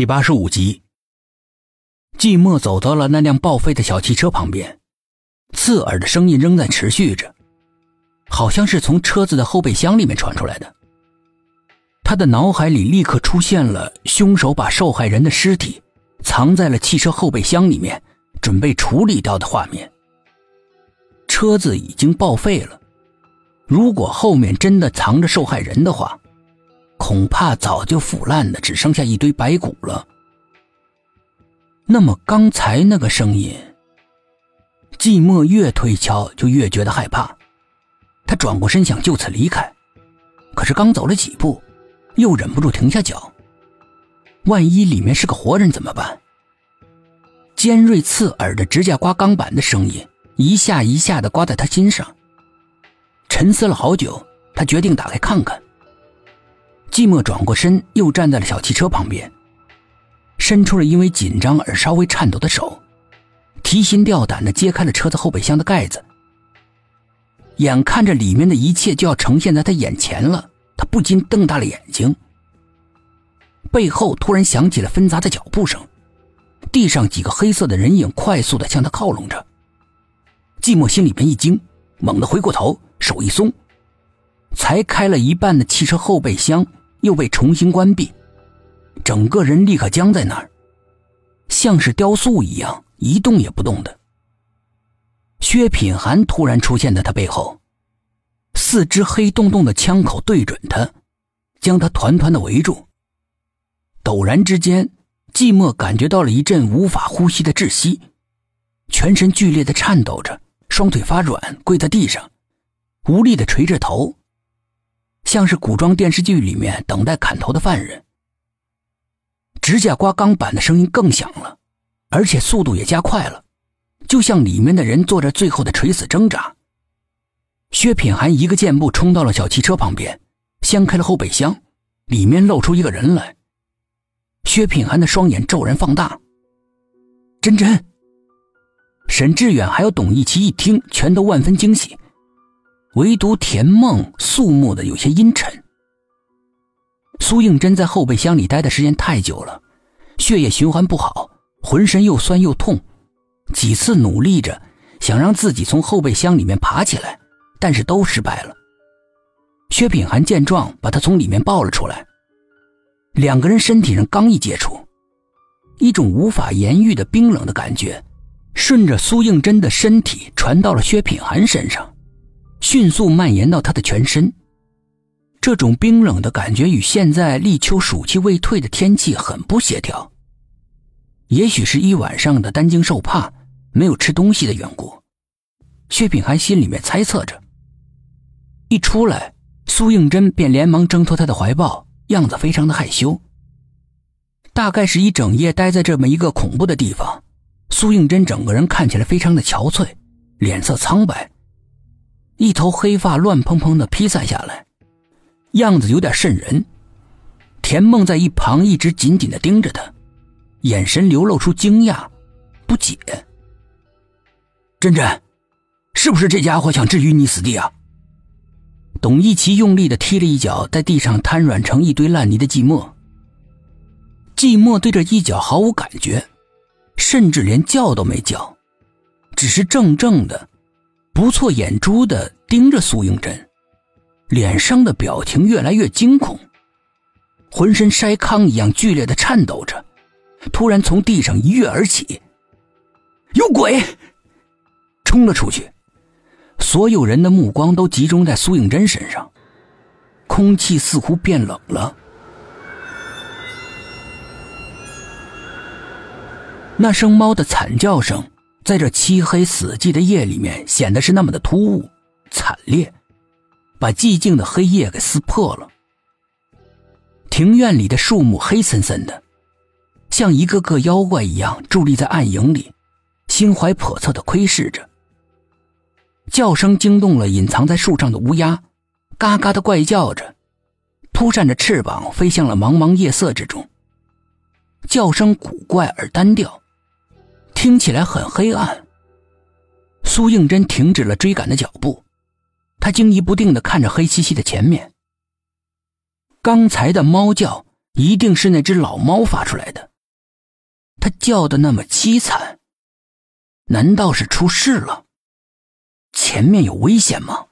第八十五集，季寞走到了那辆报废的小汽车旁边，刺耳的声音仍在持续着，好像是从车子的后备箱里面传出来的。他的脑海里立刻出现了凶手把受害人的尸体藏在了汽车后备箱里面，准备处理掉的画面。车子已经报废了，如果后面真的藏着受害人的话。恐怕早就腐烂的只剩下一堆白骨了。那么刚才那个声音，季寞越推敲就越觉得害怕。他转过身想就此离开，可是刚走了几步，又忍不住停下脚。万一里面是个活人怎么办？尖锐刺耳的指甲刮钢板的声音一下一下的刮在他心上。沉思了好久，他决定打开看看。季寞转过身，又站在了小汽车旁边，伸出了因为紧张而稍微颤抖的手，提心吊胆的揭开了车子后备箱的盖子。眼看着里面的一切就要呈现在他眼前了，他不禁瞪大了眼睛。背后突然响起了纷杂的脚步声，地上几个黑色的人影快速的向他靠拢着。季寞心里边一惊，猛地回过头，手一松，才开了一半的汽车后备箱。又被重新关闭，整个人立刻僵在那儿，像是雕塑一样一动也不动的。薛品涵突然出现在他背后，四支黑洞洞的枪口对准他，将他团团的围住。陡然之间，寂寞感觉到了一阵无法呼吸的窒息，全身剧烈的颤抖着，双腿发软，跪在地上，无力的垂着头。像是古装电视剧里面等待砍头的犯人，指甲刮钢板的声音更响了，而且速度也加快了，就像里面的人做着最后的垂死挣扎。薛品涵一个箭步冲到了小汽车旁边，掀开了后备箱，里面露出一个人来。薛品涵的双眼骤然放大，真真。沈志远还有董一奇一听，全都万分惊喜。唯独田梦肃穆的有些阴沉。苏应真在后备箱里待的时间太久了，血液循环不好，浑身又酸又痛，几次努力着想让自己从后备箱里面爬起来，但是都失败了。薛品涵见状，把他从里面抱了出来。两个人身体上刚一接触，一种无法言喻的冰冷的感觉，顺着苏应真的身体传到了薛品涵身上。迅速蔓延到他的全身，这种冰冷的感觉与现在立秋暑气未退的天气很不协调。也许是一晚上的担惊受怕、没有吃东西的缘故，薛品涵心里面猜测着。一出来，苏应真便连忙挣脱他的怀抱，样子非常的害羞。大概是一整夜待在这么一个恐怖的地方，苏应真整个人看起来非常的憔悴，脸色苍白。一头黑发乱蓬蓬的披散下来，样子有点瘆人。田梦在一旁一直紧紧的盯着他，眼神流露出惊讶、不解。真真，是不是这家伙想置于你死地啊？董一奇用力的踢了一脚在地上瘫软成一堆烂泥的寂寞。寂寞对这一脚毫无感觉，甚至连叫都没叫，只是怔怔的。不错眼珠的盯着苏应真，脸上的表情越来越惊恐，浑身筛糠一样剧烈的颤抖着，突然从地上一跃而起，有鬼！冲了出去，所有人的目光都集中在苏应真身上，空气似乎变冷了，那声猫的惨叫声。在这漆黑死寂的夜里面，显得是那么的突兀、惨烈，把寂静的黑夜给撕破了。庭院里的树木黑森森的，像一个个妖怪一样伫立在暗影里，心怀叵测的窥视着。叫声惊动了隐藏在树上的乌鸦，嘎嘎的怪叫着，扑扇着翅膀飞向了茫茫夜色之中。叫声古怪而单调。听起来很黑暗。苏应真停止了追赶的脚步，他惊疑不定的看着黑漆漆的前面。刚才的猫叫一定是那只老猫发出来的，它叫的那么凄惨，难道是出事了？前面有危险吗？